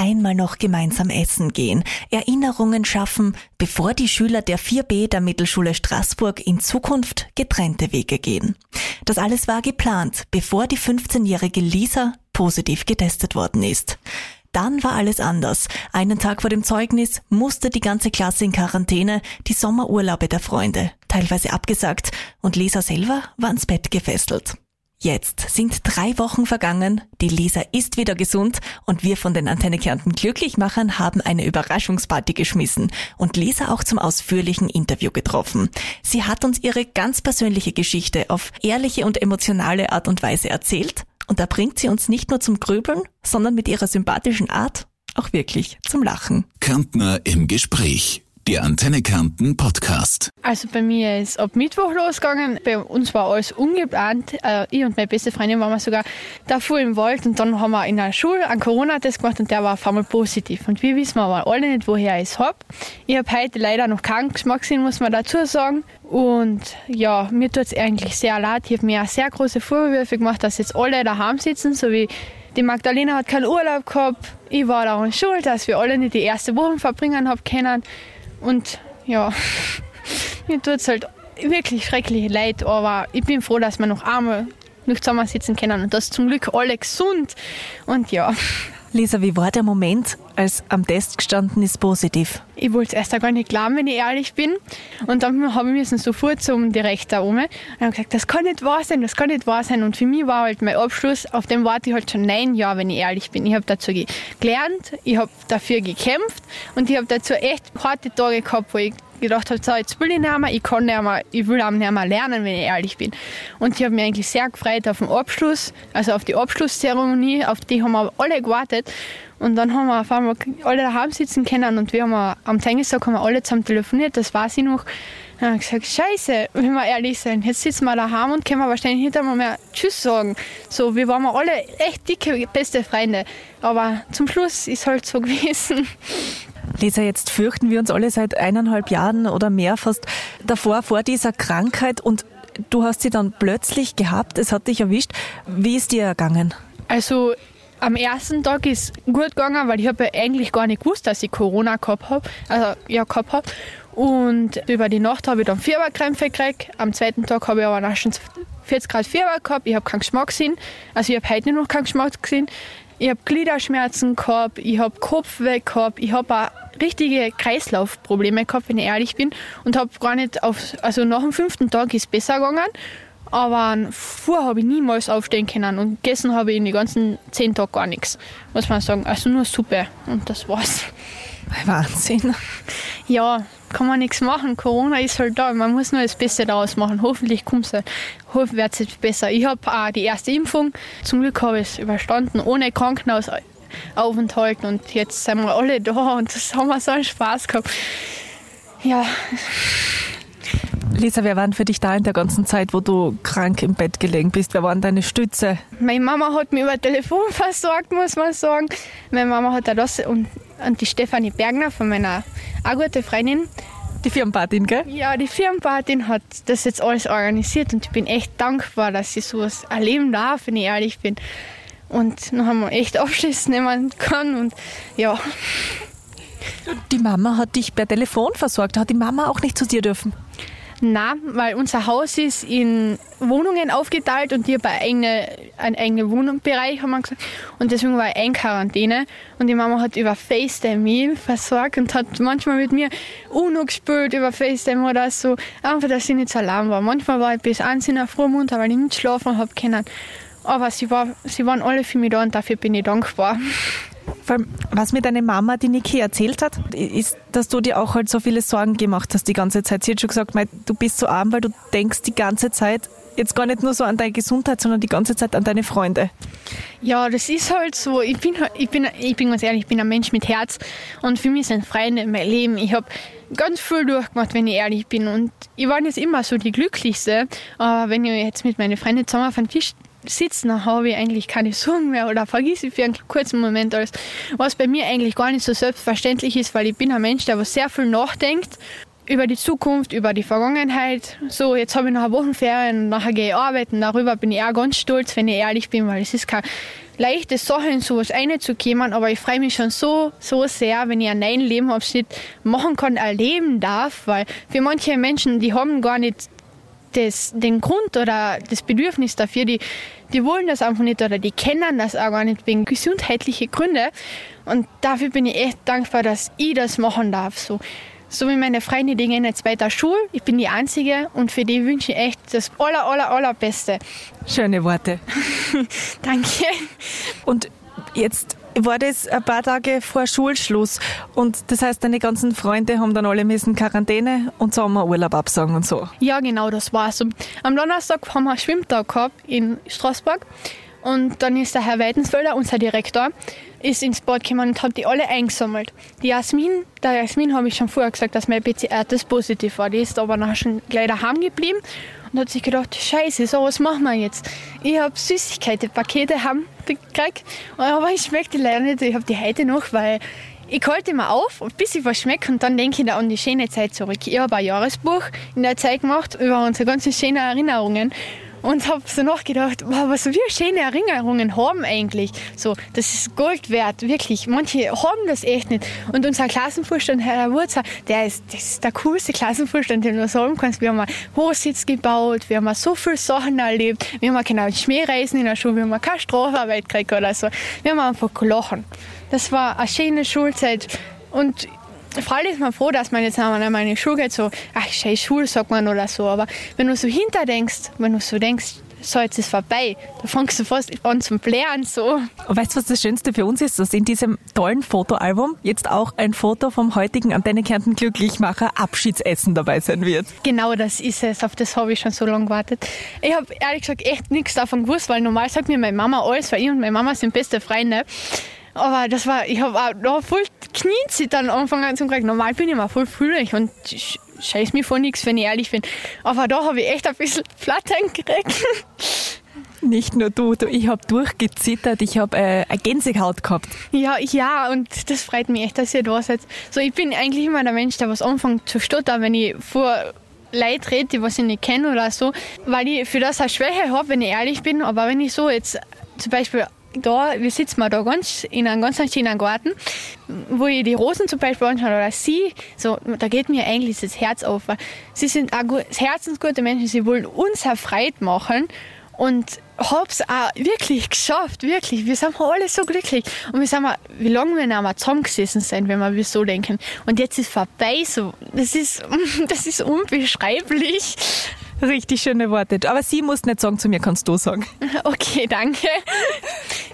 einmal noch gemeinsam essen gehen, Erinnerungen schaffen, bevor die Schüler der 4b der Mittelschule Straßburg in Zukunft getrennte Wege gehen. Das alles war geplant, bevor die 15-jährige Lisa positiv getestet worden ist. Dann war alles anders. Einen Tag vor dem Zeugnis musste die ganze Klasse in Quarantäne, die Sommerurlaube der Freunde, teilweise abgesagt und Lisa selber war ans Bett gefesselt. Jetzt sind drei Wochen vergangen, die Lisa ist wieder gesund und wir von den Antenne Kärnten Glücklichmachern haben eine Überraschungsparty geschmissen und Lisa auch zum ausführlichen Interview getroffen. Sie hat uns ihre ganz persönliche Geschichte auf ehrliche und emotionale Art und Weise erzählt und da bringt sie uns nicht nur zum Grübeln, sondern mit ihrer sympathischen Art auch wirklich zum Lachen. Kärntner im Gespräch der Antenne Kärnten Podcast. Also bei mir ist ab Mittwoch losgegangen. Bei uns war alles ungeplant. Äh, ich und meine beste Freundin waren wir sogar davor im Wald und dann haben wir in der Schule einen Corona-Test gemacht und der war auf einmal positiv. Und wir wissen aber alle nicht, woher ich es habe. Ich habe heute leider noch keinen Geschmack gesehen, muss man dazu sagen. Und ja, mir tut es eigentlich sehr leid. Ich habe mir auch sehr große Vorwürfe gemacht, dass jetzt alle daheim sitzen, so wie die Magdalena hat keinen Urlaub gehabt. Ich war daran schuld, dass wir alle nicht die erste Woche verbringen haben können. Und ja, mir tut es halt wirklich schrecklich leid, aber ich bin froh, dass wir noch einmal noch zusammen sitzen können und das zum Glück alle gesund. Und ja. Lisa, wie war der Moment, als am Test gestanden ist positiv? Ich wollte es erst gar nicht glauben, wenn ich ehrlich bin. Und dann habe ich sofort zum Direktor um und habe gesagt, das kann nicht wahr sein, das kann nicht wahr sein. Und für mich war halt mein Abschluss, auf dem warte ich halt schon neun Jahre, wenn ich ehrlich bin. Ich habe dazu gelernt, ich habe dafür gekämpft und ich habe dazu echt harte Tage gehabt, wo ich gedacht habe, so, jetzt will ich nicht mehr, ich kann nicht mehr, ich will auch nicht mehr lernen, wenn ich ehrlich bin. Und ich habe mich eigentlich sehr gefreut auf den Abschluss, also auf die Abschlusszeremonie, auf die haben wir alle gewartet. Und dann haben wir auf einmal alle daheim sitzen können und wir haben am Tagestag haben wir alle zusammen telefoniert, das weiß ich noch. Dann habe ich gesagt, scheiße, wenn wir ehrlich sein, jetzt sitzen wir daheim und können wir wahrscheinlich nicht einmal mehr Tschüss sagen. So, wir waren alle echt dicke, beste Freunde. Aber zum Schluss ist halt so gewesen. Lisa, jetzt fürchten wir uns alle seit eineinhalb Jahren oder mehr fast davor, vor dieser Krankheit und du hast sie dann plötzlich gehabt, es hat dich erwischt. Wie ist dir ergangen? Also am ersten Tag ist gut gegangen, weil ich habe ja eigentlich gar nicht gewusst, dass ich Corona gehabt habe. Also ja, gehabt habe. Und über die Nacht habe ich dann Fieberkrämpfe gekriegt. Am zweiten Tag habe ich aber auch schon 40 Grad Fieber gehabt. Ich habe keinen Geschmack gesehen. Also ich habe heute noch keinen Geschmack gesehen. Ich habe Gliederschmerzen gehabt, ich habe Kopfweh gehabt, ich habe auch richtige Kreislaufprobleme gehabt, wenn ich ehrlich bin. Und habe gar nicht auf, also nach dem fünften Tag ist es besser gegangen. Aber vorher habe ich niemals aufstehen können und gegessen habe ich in den ganzen zehn Tagen gar nichts, muss man sagen. Also nur Suppe und das war's. Wahnsinn. Ja, kann man nichts machen. Corona ist halt da. Man muss nur das Beste daraus machen. Hoffentlich kommt es. Hoffentlich wird es jetzt besser. Ich habe auch die erste Impfung. Zum Glück habe ich es überstanden, ohne Krankenhausaufenthalt. Und jetzt sind wir alle da und das haben wir so einen Spaß gehabt. Ja. Lisa, wer waren für dich da in der ganzen Zeit, wo du krank im Bett gelegen bist? Wer waren deine Stütze? Meine Mama hat mich über Telefon versorgt, muss man sagen. Meine Mama hat auch das und und die Stefanie Bergner von meiner auch gute Freundin. Die Firmenpatin, gell? Ja, die Firmenpatin hat das jetzt alles organisiert und ich bin echt dankbar, dass ich sowas erleben darf, wenn ich ehrlich bin. Und noch einmal echt Abschluss nehmen kann und ja. Die Mama hat dich per Telefon versorgt. Hat die Mama auch nicht zu dir dürfen? Nein, weil unser Haus ist in Wohnungen aufgeteilt und ich habe eine, einen eigenen Wohnbereich, haben wir gesagt. Und deswegen war ich in Quarantäne. Und die Mama hat über FaceTime mich versorgt und hat manchmal mit mir UNO gespielt über FaceTime oder so. Einfach, dass ich nicht so allein war. Manchmal war ich bis eins in der Früh weil ich nicht schlafen habe können. Aber sie, war, sie waren alle für mich da und dafür bin ich dankbar. Allem, was mir deine Mama, die Niki, erzählt hat, ist, dass du dir auch halt so viele Sorgen gemacht hast die ganze Zeit. Sie hat schon gesagt, du bist so arm, weil du denkst die ganze Zeit jetzt gar nicht nur so an deine Gesundheit, sondern die ganze Zeit an deine Freunde. Ja, das ist halt so. Ich bin, ich bin, ich bin ganz ehrlich, ich bin ein Mensch mit Herz und für mich sind Freunde mein Leben. Ich habe ganz viel durchgemacht, wenn ich ehrlich bin und ich war nicht immer so die Glücklichste. Aber wenn ich jetzt mit meinen Freunden zusammen auf dem Tisch sitzen, habe ich eigentlich keine Sorgen mehr oder vergesse ich für einen kurzen Moment alles. Was bei mir eigentlich gar nicht so selbstverständlich ist, weil ich bin ein Mensch, der was sehr viel nachdenkt über die Zukunft, über die Vergangenheit. So, jetzt habe ich noch eine Wochenferien und nachher gehe ich arbeiten. Darüber bin ich auch ganz stolz, wenn ich ehrlich bin, weil es ist keine leichte Sache, in sowas reinzukommen, aber ich freue mich schon so, so sehr, wenn ich einen neuen Lebenabschnitt machen kann, erleben darf, weil für manche Menschen, die haben gar nicht das, den Grund oder das Bedürfnis dafür, die, die wollen das einfach nicht oder die kennen das auch gar nicht wegen gesundheitlicher Gründe. Und dafür bin ich echt dankbar, dass ich das machen darf. So, so wie meine Freunde, die gehen jetzt weiter Schule. Ich bin die Einzige und für die wünsche ich echt das aller, aller, allerbeste. Schöne Worte. Danke. Und jetzt war das ein paar Tage vor Schulschluss und das heißt, deine ganzen Freunde haben dann alle müssen Quarantäne und Sommerurlaub absagen und so. Ja, genau, das war's. Am Donnerstag haben wir einen Schwimmtag gehabt in Straßburg und dann ist der Herr Weidensfelder, unser Direktor, ist ins Bad gekommen und hat die alle eingesammelt. Die Jasmin, der Jasmin habe ich schon vorher gesagt, dass mein PCR-Test positiv war. Die ist aber nachher schon gleich daheim geblieben und hat sich gedacht, scheiße, so was machen wir jetzt. Ich habe Süßigkeiten, Pakete haben gekriegt, aber ich schmecke die leider nicht. Ich habe die heute noch, weil ich halte immer auf, bis ich was schmecke und dann denke ich an die schöne Zeit zurück. Ich habe ein Jahresbuch in der Zeit gemacht über unsere ganzen schönen Erinnerungen und habe so nachgedacht, wow, was wir schöne Erinnerungen haben eigentlich. So, das ist Gold wert, wirklich. Manche haben das echt nicht. Und unser Klassenvorstand, Herr Wurzer, der ist, das ist der coolste Klassenvorstand, den du sagen kannst. Wir haben einen Hochsitz gebaut, wir haben so viele Sachen erlebt, wir haben keine Schmähreisen in der Schule, wir haben keine Strafarbeit gekriegt oder so. Wir haben einfach gelachen. Das war eine schöne Schulzeit. Und vor allem ist man froh, dass man jetzt einmal meine Schule geht, so, ach, scheiß Schule, sagt man oder so. Aber wenn du so hinterdenkst, wenn du so denkst, so, jetzt ist vorbei. Da fängst du fast an zum Blären so. Und weißt du, was das Schönste für uns ist? Dass in diesem tollen Fotoalbum jetzt auch ein Foto vom heutigen Antenne Kärnten Glücklichmacher Abschiedsessen dabei sein wird. Genau das ist es. Auf das habe ich schon so lange gewartet. Ich habe ehrlich gesagt echt nichts davon gewusst, weil normal sagt mir meine Mama alles, weil ich und meine Mama sind beste Freunde. Aber das war, ich habe auch da voll Kniezittern Anfang an zu kriegen. Normal bin ich immer voll fröhlich und scheiß mir vor nichts, wenn ich ehrlich bin. Aber da habe ich echt ein bisschen Flattern gekriegt. Nicht nur du, du ich habe durchgezittert, ich habe äh, eine Gänsehaut gehabt. Ja, ja, und das freut mich echt, dass ihr da seid. So, ich bin eigentlich immer der Mensch, der was anfängt zu stottern, wenn ich vor Leute rede, die was ich nicht kenne oder so, weil ich für das eine Schwäche habe, wenn ich ehrlich bin. Aber wenn ich so jetzt zum Beispiel da, wir sitzen da ganz in einem ganz schönen Garten, wo ich die Rosen zum Beispiel anschaue oder sie, so, da geht mir eigentlich das Herz auf. Sie sind auch gut, herzensgute Menschen, sie wollen uns erfreut machen und hab's auch wirklich geschafft, wirklich. Wir sind alle so glücklich. Und wir sind mal, wie lange wir noch mal zusammengesessen sind, wenn wir so denken. Und jetzt ist vorbei, so. Das ist, das ist unbeschreiblich. Richtig schöne Worte. Aber sie muss nicht sagen, zu mir kannst du sagen. Okay, danke.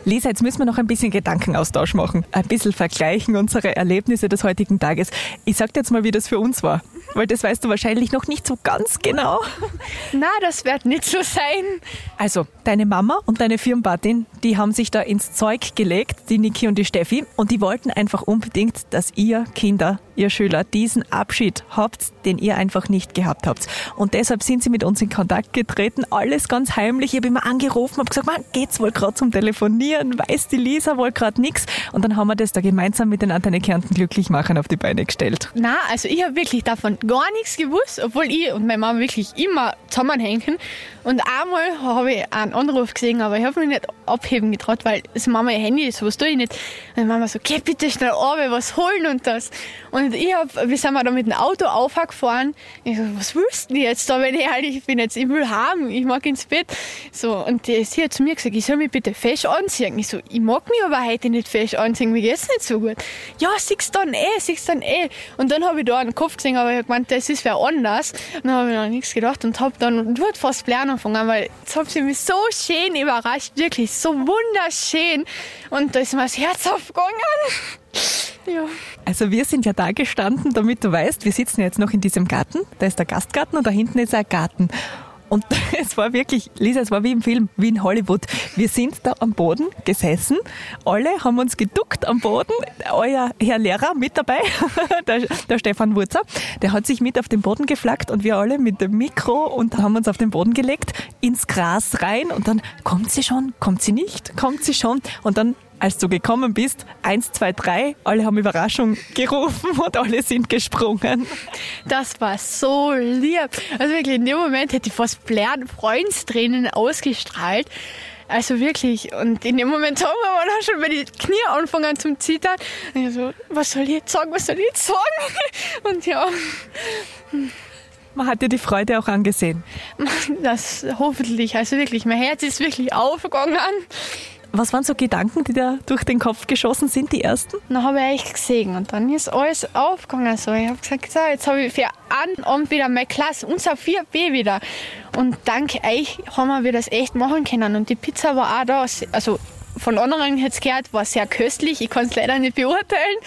Lisa, jetzt müssen wir noch ein bisschen Gedankenaustausch machen. Ein bisschen vergleichen unsere Erlebnisse des heutigen Tages. Ich sag dir jetzt mal, wie das für uns war. Weil das weißt du wahrscheinlich noch nicht so ganz genau. Na, das wird nicht so sein. Also, deine Mama und deine Firmenpatin, die haben sich da ins Zeug gelegt, die Niki und die Steffi, und die wollten einfach unbedingt, dass ihr Kinder, ihr Schüler, diesen Abschied habt, den ihr einfach nicht gehabt habt. Und deshalb sind sie mit uns in Kontakt getreten, alles ganz heimlich. Ich habe immer angerufen, habe gesagt, man, geht's wohl gerade zum Telefonieren, weiß die Lisa wohl gerade nichts. Und dann haben wir das da gemeinsam mit den Antenne Kärnten glücklich machen auf die Beine gestellt. Na, also ich habe wirklich davon gar nichts gewusst, obwohl ich und meine Mama wirklich immer zusammenhängen. Und einmal habe ich einen Anruf gesehen, aber ich habe mich nicht abheben getraut, weil das Mama ihr Handy ist, was tue ich nicht. Und die Mama so, geh bitte schnell runter, was holen und das. Und ich hab, wir sind mal da mit dem Auto aufgefahren. Ich so, was willst du jetzt da, wenn ich ehrlich bin jetzt? Ich will haben, ich mag ins Bett. So, und die, sie hat zu mir gesagt, ich soll mich bitte fest anziehen. Ich so, ich mag mich aber heute nicht fest anziehen, mir geht's nicht so gut. Ja, siehst dann eh, siehst dann eh. Und dann habe ich da einen Kopf gesehen, aber ich habe gemeint, das ist wer anders. Und dann habe ich noch nichts gedacht und habe dann, du hast fast lernen angefangen, weil jetzt haben sie mich so schön überrascht, wirklich so wunderschön. Und da ist mir das Herz aufgegangen. Ja. Also wir sind ja da gestanden, damit du weißt, wir sitzen jetzt noch in diesem Garten. Da ist der Gastgarten und da hinten ist ein Garten. Und es war wirklich, Lisa, es war wie im Film, wie in Hollywood. Wir sind da am Boden gesessen, alle haben uns geduckt am Boden. Euer Herr Lehrer mit dabei, der, der Stefan Wurzer, der hat sich mit auf den Boden geflaggt und wir alle mit dem Mikro und haben uns auf den Boden gelegt, ins Gras rein und dann kommt sie schon, kommt sie nicht, kommt sie schon und dann als du gekommen bist, eins, zwei, drei, alle haben Überraschung gerufen und alle sind gesprungen. Das war so lieb. Also wirklich, in dem Moment hätte ich fast Freundstränen ausgestrahlt. Also wirklich, und in dem Moment haben wir dann schon meine Knie anfangen zum Zittern. Und ich so, was soll ich jetzt sagen, was soll ich jetzt sagen? Und ja. Man hat dir die Freude auch angesehen. Das hoffentlich, also wirklich, mein Herz ist wirklich aufgegangen. Was waren so Gedanken, die da durch den Kopf geschossen sind, die ersten? Dann habe ich echt gesehen und dann ist alles aufgegangen. So. Ich habe gesagt, so, jetzt habe ich für einen Abend wieder meine Klasse, unser 4B wieder. Und dank euch haben wir das echt machen können. Und die Pizza war auch da. Also von anderen jetzt gehört, war sehr köstlich. Ich kann es leider nicht beurteilen.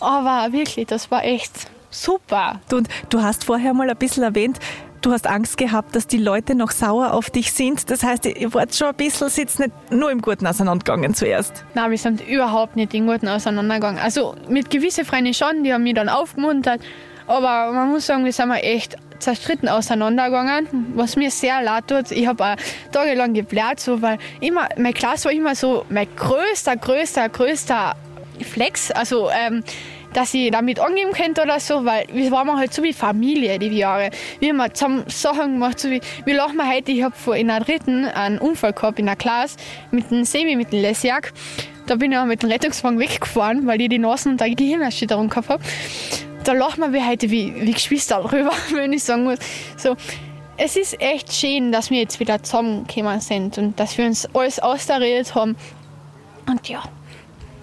Aber wirklich, das war echt super. Und du hast vorher mal ein bisschen erwähnt, du hast Angst gehabt, dass die Leute noch sauer auf dich sind. Das heißt, ihr wart schon ein bisschen, sitzt nicht nur im Guten auseinandergegangen zuerst. Nein, wir sind überhaupt nicht im Guten auseinandergegangen. Also mit gewissen Freunden schon, die haben mich dann aufgemuntert. Aber man muss sagen, wir sind mal echt zerstritten auseinandergegangen, was mir sehr leid tut. Ich habe auch tagelang gebläht, so, weil immer, meine Klasse war immer so mein größter, größter, größter Flex. Also ähm, dass ich damit angeben könnte oder so, weil wir waren halt so wie Familie die Jahre. Wir haben zusammen Sachen gemacht, so wie, wie lachen wir heute, ich habe vor in der dritten einen Unfall gehabt in der Klasse mit dem Semi, mit dem Lesjak. Da bin ich auch mit dem Rettungswagen weggefahren, weil ich die Nasen und die Gehirnerschütterung gehabt habe. Da lachen wir heute wie, wie Geschwister drüber, wenn ich sagen muss. So, es ist echt schön, dass wir jetzt wieder zusammengekommen sind und dass wir uns alles austariert haben. Und ja,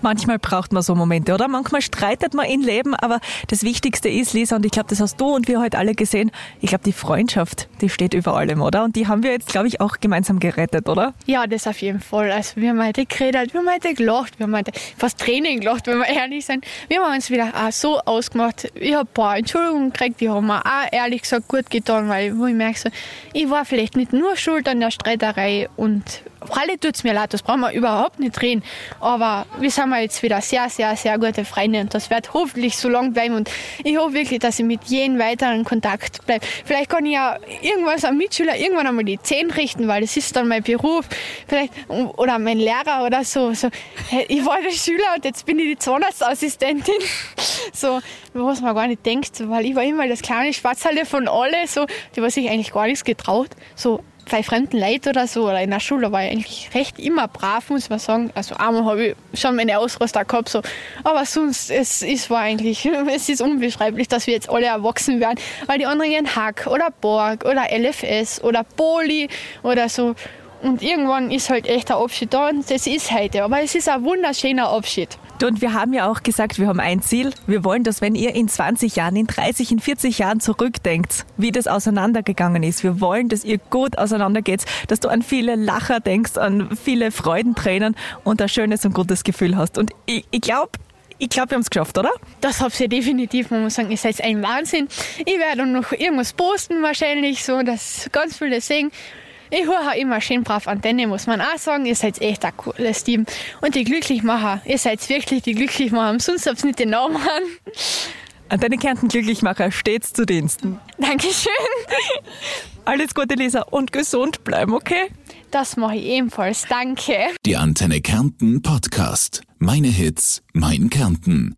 Manchmal braucht man so Momente, oder? Manchmal streitet man im Leben, aber das Wichtigste ist, Lisa, und ich glaube, das hast du und wir heute alle gesehen, ich glaube, die Freundschaft, die steht über allem, oder? Und die haben wir jetzt, glaube ich, auch gemeinsam gerettet, oder? Ja, das auf jeden Fall. Also wir haben heute geredet, wir haben heute gelacht, wir haben heute fast Training gelacht, wenn wir ehrlich sind. Wir haben uns wieder auch so ausgemacht. Ich habe ein paar Entschuldigungen gekriegt, die haben mir auch ehrlich gesagt gut getan, weil ich merke, so, ich war vielleicht nicht nur schuld an der Streiterei und alle tut es mir leid, das brauchen wir überhaupt nicht reden. Aber wir sind jetzt wieder sehr, sehr, sehr gute Freunde und das wird hoffentlich so lang bleiben. Und ich hoffe wirklich, dass ich mit jedem weiteren Kontakt bleibe. Vielleicht kann ich ja irgendwas am Mitschüler irgendwann einmal die Zehen richten, weil das ist dann mein Beruf. Vielleicht, oder mein Lehrer oder so. so ich war der Schüler und jetzt bin ich die Zahnarztassistentin. So, was man gar nicht denkt, weil ich war immer das kleine Schwarzhalle von alle, so, die was sich eigentlich gar nichts getraut. So, bei fremden Leuten oder so, oder in der Schule war ich eigentlich recht immer brav, muss man sagen. Also einmal habe ich schon meine Ausrüster gehabt, so. aber sonst, es, es war eigentlich, es ist unbeschreiblich, dass wir jetzt alle erwachsen werden, weil die anderen gehen Hack oder Borg oder LFS oder Poli oder so. Und irgendwann ist halt echt der Abschied da und das ist heute. Aber es ist ein wunderschöner Abschied. Und wir haben ja auch gesagt, wir haben ein Ziel. Wir wollen, dass wenn ihr in 20 Jahren, in 30, in 40 Jahren zurückdenkt, wie das auseinandergegangen ist. Wir wollen, dass ihr gut auseinandergeht, dass du an viele Lacher denkst, an viele Freudentränen und ein schönes und gutes Gefühl hast. Und ich, ich glaube, ich glaube, wir haben es geschafft, oder? Das habt ihr definitiv. Man muss sagen, ihr seid ein Wahnsinn. Ich werde noch irgendwas posten wahrscheinlich, so dass ganz viele sehen. Ich höre immer schön brav Antenne, muss man auch sagen. Ihr seid echt ein cooles Team. Und die Glücklichmacher, ihr seid wirklich die Glücklichmacher. Sonst habt ihr nicht den Namen an. Antenne Kärnten Glücklichmacher, stets zu Diensten. Dankeschön. Alles Gute, Lisa, und gesund bleiben, okay? Das mache ich ebenfalls. Danke. Die Antenne Kärnten Podcast. Meine Hits, mein Kärnten.